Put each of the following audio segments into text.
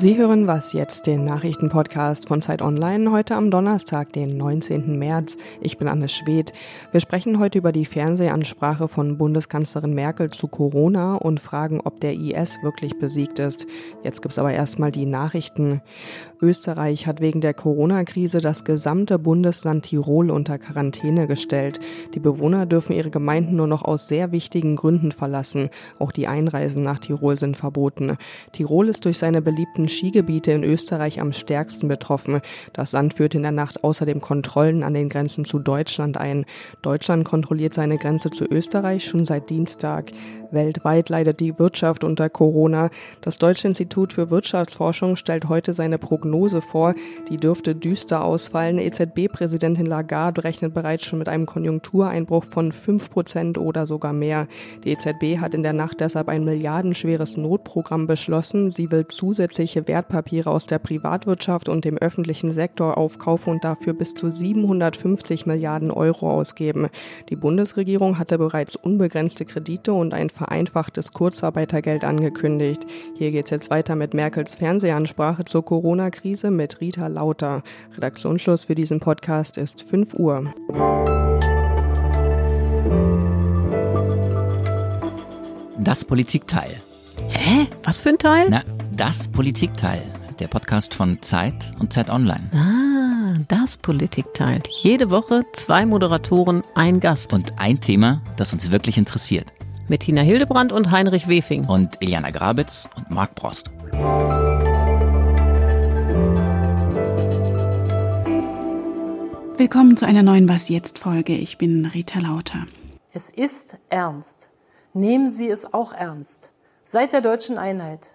Sie hören was jetzt, den Nachrichtenpodcast von Zeit Online, heute am Donnerstag, den 19. März. Ich bin Anne Schwedt. Wir sprechen heute über die Fernsehansprache von Bundeskanzlerin Merkel zu Corona und fragen, ob der IS wirklich besiegt ist. Jetzt gibt's aber erstmal die Nachrichten. Österreich hat wegen der Corona-Krise das gesamte Bundesland Tirol unter Quarantäne gestellt. Die Bewohner dürfen ihre Gemeinden nur noch aus sehr wichtigen Gründen verlassen. Auch die Einreisen nach Tirol sind verboten. Tirol ist durch seine beliebten Skigebiete in Österreich am stärksten betroffen. Das Land führt in der Nacht außerdem Kontrollen an den Grenzen zu Deutschland ein. Deutschland kontrolliert seine Grenze zu Österreich schon seit Dienstag. Weltweit leidet die Wirtschaft unter Corona. Das Deutsche Institut für Wirtschaftsforschung stellt heute seine Prognose vor. Die dürfte düster ausfallen. EZB-Präsidentin Lagarde rechnet bereits schon mit einem Konjunktureinbruch von 5 Prozent oder sogar mehr. Die EZB hat in der Nacht deshalb ein milliardenschweres Notprogramm beschlossen. Sie will zusätzliche Wertpapiere aus der Privatwirtschaft und dem öffentlichen Sektor aufkaufen und dafür bis zu 750 Milliarden Euro ausgeben. Die Bundesregierung hatte bereits unbegrenzte Kredite und ein vereinfachtes Kurzarbeitergeld angekündigt. Hier geht es jetzt weiter mit Merkels Fernsehansprache zur Corona-Krise mit Rita Lauter. Redaktionsschluss für diesen Podcast ist 5 Uhr. Das Politikteil. Hä? Was für ein Teil? Na, das Politikteil. Der Podcast von Zeit und Zeit Online. Ah, das Politikteil. Jede Woche zwei Moderatoren, ein Gast. Und ein Thema, das uns wirklich interessiert mit Tina Hildebrand und Heinrich Wefing. Und Eliana Grabitz und Marc Brost. Willkommen zu einer neuen Was jetzt Folge. Ich bin Rita Lauter. Es ist ernst. Nehmen Sie es auch ernst. Seit der deutschen Einheit,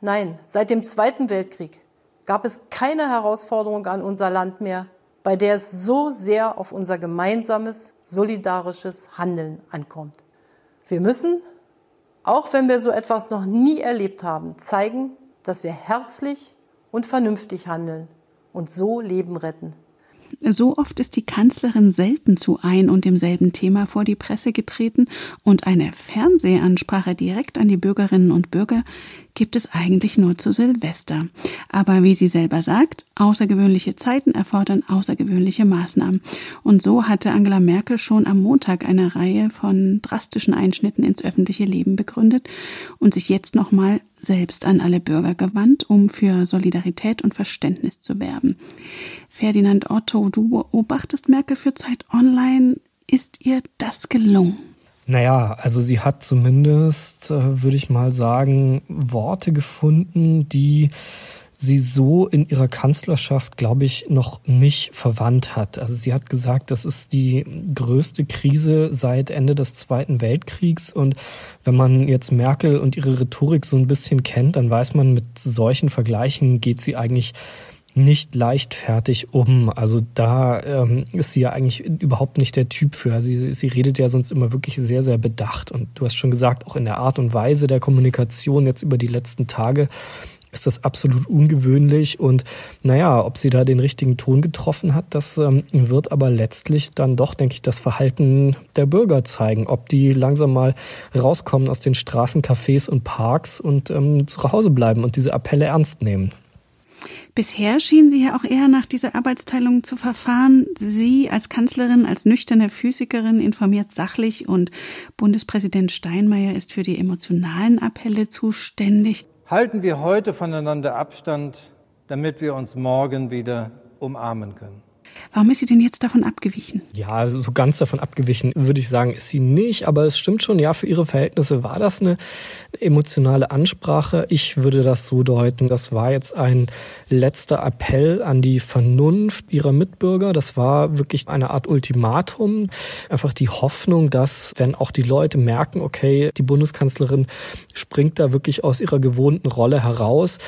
nein, seit dem Zweiten Weltkrieg gab es keine Herausforderung an unser Land mehr, bei der es so sehr auf unser gemeinsames, solidarisches Handeln ankommt. Wir müssen, auch wenn wir so etwas noch nie erlebt haben, zeigen, dass wir herzlich und vernünftig handeln und so Leben retten. So oft ist die Kanzlerin selten zu ein und demselben Thema vor die Presse getreten und eine Fernsehansprache direkt an die Bürgerinnen und Bürger gibt es eigentlich nur zu Silvester. Aber wie sie selber sagt, außergewöhnliche Zeiten erfordern außergewöhnliche Maßnahmen. Und so hatte Angela Merkel schon am Montag eine Reihe von drastischen Einschnitten ins öffentliche Leben begründet und sich jetzt nochmal selbst an alle Bürger gewandt, um für Solidarität und Verständnis zu werben. Ferdinand Otto, du beobachtest Merkel für Zeit Online. Ist ihr das gelungen? Naja, also sie hat zumindest, äh, würde ich mal sagen, Worte gefunden, die sie so in ihrer Kanzlerschaft, glaube ich, noch nicht verwandt hat. Also sie hat gesagt, das ist die größte Krise seit Ende des Zweiten Weltkriegs. Und wenn man jetzt Merkel und ihre Rhetorik so ein bisschen kennt, dann weiß man, mit solchen Vergleichen geht sie eigentlich nicht leichtfertig um. Also da ähm, ist sie ja eigentlich überhaupt nicht der Typ für. Sie, sie redet ja sonst immer wirklich sehr, sehr bedacht. Und du hast schon gesagt, auch in der Art und Weise der Kommunikation jetzt über die letzten Tage ist das absolut ungewöhnlich. Und naja, ob sie da den richtigen Ton getroffen hat, das ähm, wird aber letztlich dann doch, denke ich, das Verhalten der Bürger zeigen. Ob die langsam mal rauskommen aus den Straßen, Cafés und Parks und ähm, zu Hause bleiben und diese Appelle ernst nehmen. Bisher schien sie ja auch eher nach dieser Arbeitsteilung zu verfahren. Sie als Kanzlerin, als nüchterne Physikerin informiert sachlich und Bundespräsident Steinmeier ist für die emotionalen Appelle zuständig. Halten wir heute voneinander Abstand, damit wir uns morgen wieder umarmen können. Warum ist sie denn jetzt davon abgewichen? Ja, also so ganz davon abgewichen würde ich sagen, ist sie nicht. Aber es stimmt schon, ja, für ihre Verhältnisse war das eine emotionale Ansprache. Ich würde das so deuten, das war jetzt ein letzter Appell an die Vernunft ihrer Mitbürger. Das war wirklich eine Art Ultimatum. Einfach die Hoffnung, dass, wenn auch die Leute merken, okay, die Bundeskanzlerin springt da wirklich aus ihrer gewohnten Rolle heraus,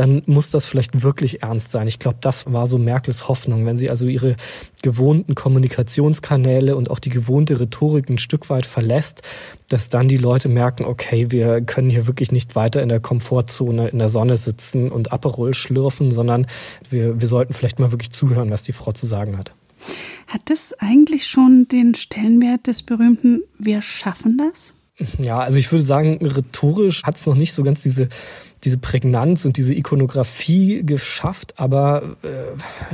dann muss das vielleicht wirklich ernst sein. Ich glaube, das war so Merkels Hoffnung, wenn sie also ihre gewohnten Kommunikationskanäle und auch die gewohnte Rhetorik ein Stück weit verlässt, dass dann die Leute merken, okay, wir können hier wirklich nicht weiter in der Komfortzone in der Sonne sitzen und Aperol schlürfen, sondern wir, wir sollten vielleicht mal wirklich zuhören, was die Frau zu sagen hat. Hat das eigentlich schon den Stellenwert des berühmten Wir schaffen das? Ja, also ich würde sagen, rhetorisch hat es noch nicht so ganz diese diese Prägnanz und diese Ikonografie geschafft, aber äh,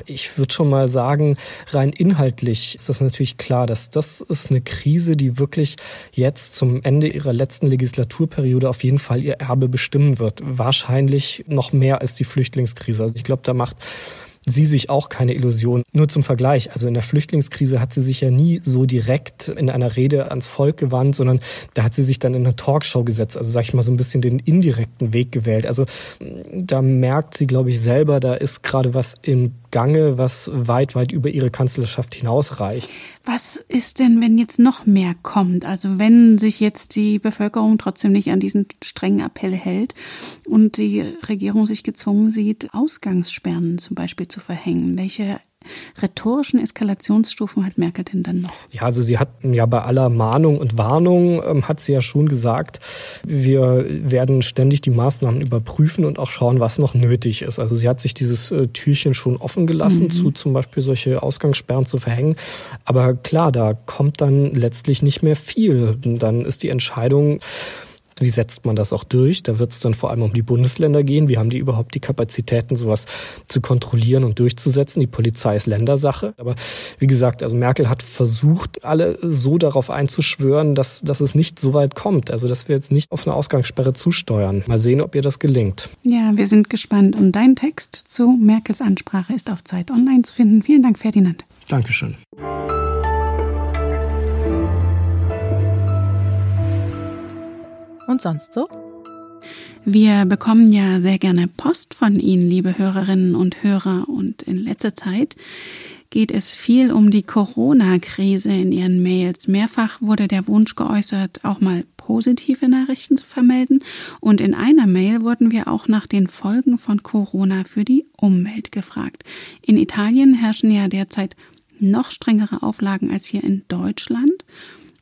ich würde schon mal sagen, rein inhaltlich ist das natürlich klar, dass das ist eine Krise, die wirklich jetzt zum Ende ihrer letzten Legislaturperiode auf jeden Fall ihr Erbe bestimmen wird. Wahrscheinlich noch mehr als die Flüchtlingskrise. Also ich glaube, da macht sie sich auch keine Illusion. Nur zum Vergleich, also in der Flüchtlingskrise hat sie sich ja nie so direkt in einer Rede ans Volk gewandt, sondern da hat sie sich dann in eine Talkshow gesetzt, also sag ich mal so ein bisschen den indirekten Weg gewählt. Also da merkt sie, glaube ich, selber, da ist gerade was im Gange, was weit, weit über ihre Kanzlerschaft hinausreicht. Was ist denn, wenn jetzt noch mehr kommt? Also wenn sich jetzt die Bevölkerung trotzdem nicht an diesen strengen Appell hält und die Regierung sich gezwungen sieht, Ausgangssperren zum Beispiel zu verhängen, welche rhetorischen Eskalationsstufen hat Merkel denn dann noch? Ja, also sie hat ja bei aller Mahnung und Warnung, ähm, hat sie ja schon gesagt, wir werden ständig die Maßnahmen überprüfen und auch schauen, was noch nötig ist. Also sie hat sich dieses äh, Türchen schon offen gelassen, mhm. zu zum Beispiel solche Ausgangssperren zu verhängen. Aber klar, da kommt dann letztlich nicht mehr viel. Dann ist die Entscheidung, wie setzt man das auch durch? Da wird es dann vor allem um die Bundesländer gehen. Wie haben die überhaupt die Kapazitäten, sowas zu kontrollieren und durchzusetzen? Die Polizei ist Ländersache. Aber wie gesagt, also Merkel hat versucht, alle so darauf einzuschwören, dass, dass es nicht so weit kommt. Also dass wir jetzt nicht auf eine Ausgangssperre zusteuern. Mal sehen, ob ihr das gelingt. Ja, wir sind gespannt. Und dein Text zu Merkels Ansprache ist auf Zeit Online zu finden. Vielen Dank, Ferdinand. Dankeschön. Und sonst so? Wir bekommen ja sehr gerne Post von Ihnen, liebe Hörerinnen und Hörer, und in letzter Zeit geht es viel um die Corona-Krise in Ihren Mails. Mehrfach wurde der Wunsch geäußert, auch mal positive Nachrichten zu vermelden. Und in einer Mail wurden wir auch nach den Folgen von Corona für die Umwelt gefragt. In Italien herrschen ja derzeit noch strengere Auflagen als hier in Deutschland.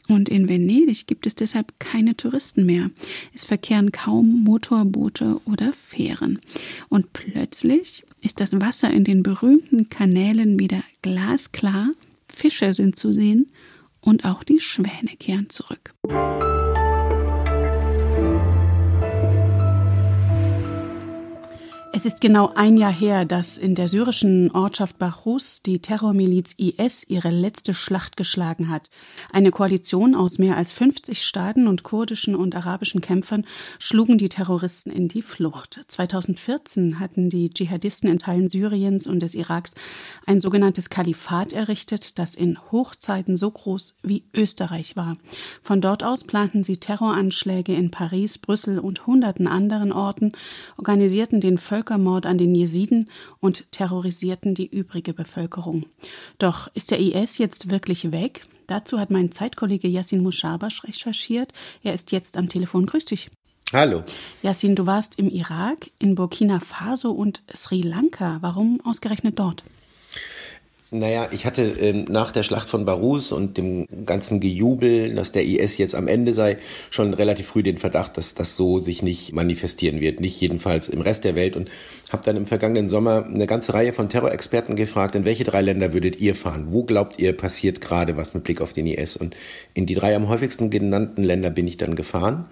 Und in Venedig gibt es deshalb keine Touristen mehr. Es verkehren kaum Motorboote oder Fähren. Und plötzlich ist das Wasser in den berühmten Kanälen wieder glasklar, Fische sind zu sehen und auch die Schwäne kehren zurück. Es ist genau ein Jahr her, dass in der syrischen Ortschaft Bachus die Terrormiliz IS ihre letzte Schlacht geschlagen hat. Eine Koalition aus mehr als 50 Staaten und kurdischen und arabischen Kämpfern schlugen die Terroristen in die Flucht. 2014 hatten die Dschihadisten in Teilen Syriens und des Iraks ein sogenanntes Kalifat errichtet, das in Hochzeiten so groß wie Österreich war. Von dort aus planten sie Terroranschläge in Paris, Brüssel und hunderten anderen Orten, organisierten den Völker Völkermord an den Jesiden und terrorisierten die übrige Bevölkerung. Doch ist der IS jetzt wirklich weg? Dazu hat mein Zeitkollege Yassin Mushabash recherchiert. Er ist jetzt am Telefon. Grüß dich. Hallo. Yassin, du warst im Irak, in Burkina Faso und Sri Lanka. Warum ausgerechnet dort? Naja, ich hatte ähm, nach der Schlacht von Barus und dem ganzen Gejubel, dass der IS jetzt am Ende sei, schon relativ früh den Verdacht, dass das so sich nicht manifestieren wird, nicht jedenfalls im Rest der Welt und habe dann im vergangenen Sommer eine ganze Reihe von Terrorexperten gefragt, in welche drei Länder würdet ihr fahren? Wo glaubt ihr passiert gerade was mit Blick auf den IS? Und in die drei am häufigsten genannten Länder bin ich dann gefahren.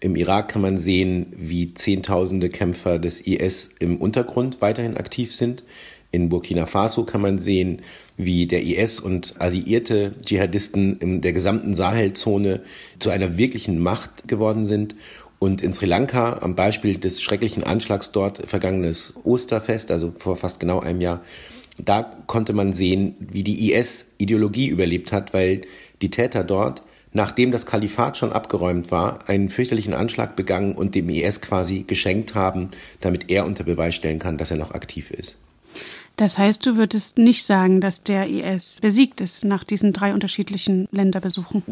Im Irak kann man sehen, wie Zehntausende Kämpfer des IS im Untergrund weiterhin aktiv sind. In Burkina Faso kann man sehen, wie der IS und alliierte Dschihadisten in der gesamten Sahelzone zu einer wirklichen Macht geworden sind. Und in Sri Lanka, am Beispiel des schrecklichen Anschlags dort, vergangenes Osterfest, also vor fast genau einem Jahr, da konnte man sehen, wie die IS-Ideologie überlebt hat, weil die Täter dort, nachdem das Kalifat schon abgeräumt war, einen fürchterlichen Anschlag begangen und dem IS quasi geschenkt haben, damit er unter Beweis stellen kann, dass er noch aktiv ist. Das heißt, du würdest nicht sagen, dass der IS besiegt ist nach diesen drei unterschiedlichen Länderbesuchen?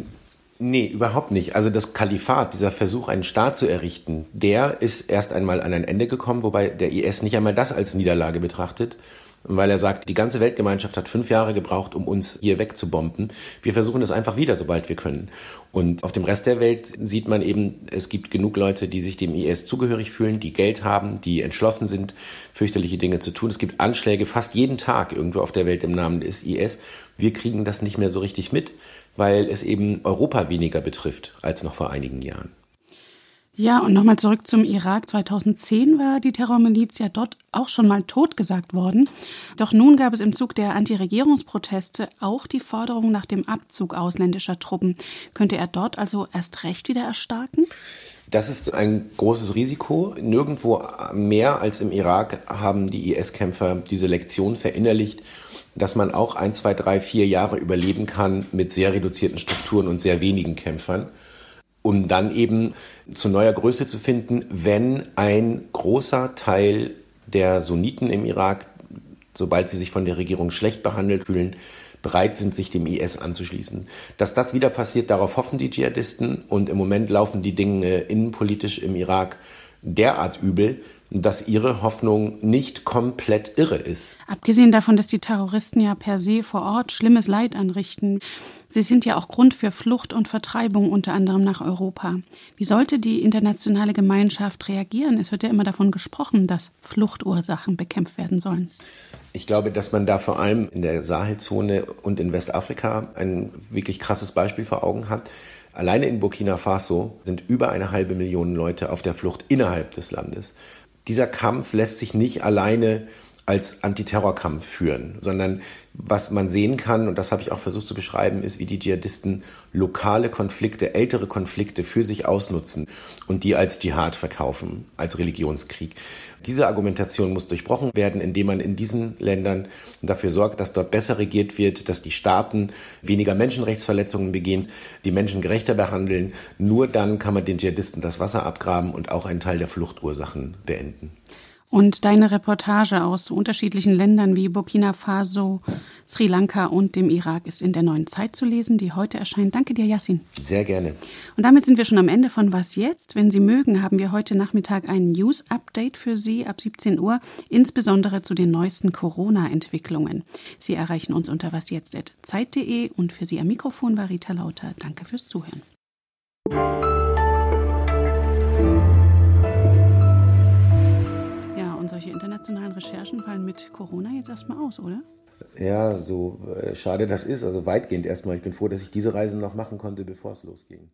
Nee, überhaupt nicht. Also das Kalifat, dieser Versuch, einen Staat zu errichten, der ist erst einmal an ein Ende gekommen, wobei der IS nicht einmal das als Niederlage betrachtet, weil er sagt, die ganze Weltgemeinschaft hat fünf Jahre gebraucht, um uns hier wegzubomben. Wir versuchen es einfach wieder, sobald wir können. Und auf dem Rest der Welt sieht man eben, es gibt genug Leute, die sich dem IS zugehörig fühlen, die Geld haben, die entschlossen sind, fürchterliche Dinge zu tun. Es gibt Anschläge fast jeden Tag irgendwo auf der Welt im Namen des IS. Wir kriegen das nicht mehr so richtig mit. weil es eben Europa weniger betrifft als noch vor einigen Jahren. Ja, und nochmal zurück zum Irak. 2010 war die Terrormiliz ja dort auch schon mal totgesagt worden. Doch nun gab es im Zug der Antiregierungsproteste auch die Forderung nach dem Abzug ausländischer Truppen. Könnte er dort also erst recht wieder erstarken? Das ist ein großes Risiko. Nirgendwo mehr als im Irak haben die IS-Kämpfer diese Lektion verinnerlicht, dass man auch ein, zwei, drei, vier Jahre überleben kann mit sehr reduzierten Strukturen und sehr wenigen Kämpfern um dann eben zu neuer Größe zu finden, wenn ein großer Teil der Sunniten im Irak, sobald sie sich von der Regierung schlecht behandelt fühlen, bereit sind, sich dem IS anzuschließen. Dass das wieder passiert, darauf hoffen die Dschihadisten und im Moment laufen die Dinge innenpolitisch im Irak derart übel, dass ihre Hoffnung nicht komplett irre ist. Abgesehen davon, dass die Terroristen ja per se vor Ort schlimmes Leid anrichten. Sie sind ja auch Grund für Flucht und Vertreibung unter anderem nach Europa. Wie sollte die internationale Gemeinschaft reagieren? Es wird ja immer davon gesprochen, dass Fluchtursachen bekämpft werden sollen. Ich glaube, dass man da vor allem in der Sahelzone und in Westafrika ein wirklich krasses Beispiel vor Augen hat. Alleine in Burkina Faso sind über eine halbe Million Leute auf der Flucht innerhalb des Landes dieser Kampf lässt sich nicht alleine als Antiterrorkampf führen, sondern was man sehen kann, und das habe ich auch versucht zu beschreiben, ist, wie die Dschihadisten lokale Konflikte, ältere Konflikte für sich ausnutzen und die als Dschihad verkaufen, als Religionskrieg. Diese Argumentation muss durchbrochen werden, indem man in diesen Ländern dafür sorgt, dass dort besser regiert wird, dass die Staaten weniger Menschenrechtsverletzungen begehen, die Menschen gerechter behandeln. Nur dann kann man den Dschihadisten das Wasser abgraben und auch einen Teil der Fluchtursachen beenden. Und deine Reportage aus unterschiedlichen Ländern wie Burkina Faso, Sri Lanka und dem Irak ist in der neuen Zeit zu lesen, die heute erscheint. Danke dir, Yassin. Sehr gerne. Und damit sind wir schon am Ende von Was jetzt? Wenn Sie mögen, haben wir heute Nachmittag ein News-Update für Sie ab 17 Uhr, insbesondere zu den neuesten Corona-Entwicklungen. Sie erreichen uns unter wasjetzt.zeit.de und für Sie am Mikrofon war Rita Lauter. Danke fürs Zuhören. Solche internationalen Recherchen fallen mit Corona jetzt erstmal aus, oder? Ja, so äh, schade das ist. Also weitgehend erstmal. Ich bin froh, dass ich diese Reisen noch machen konnte, bevor es losging.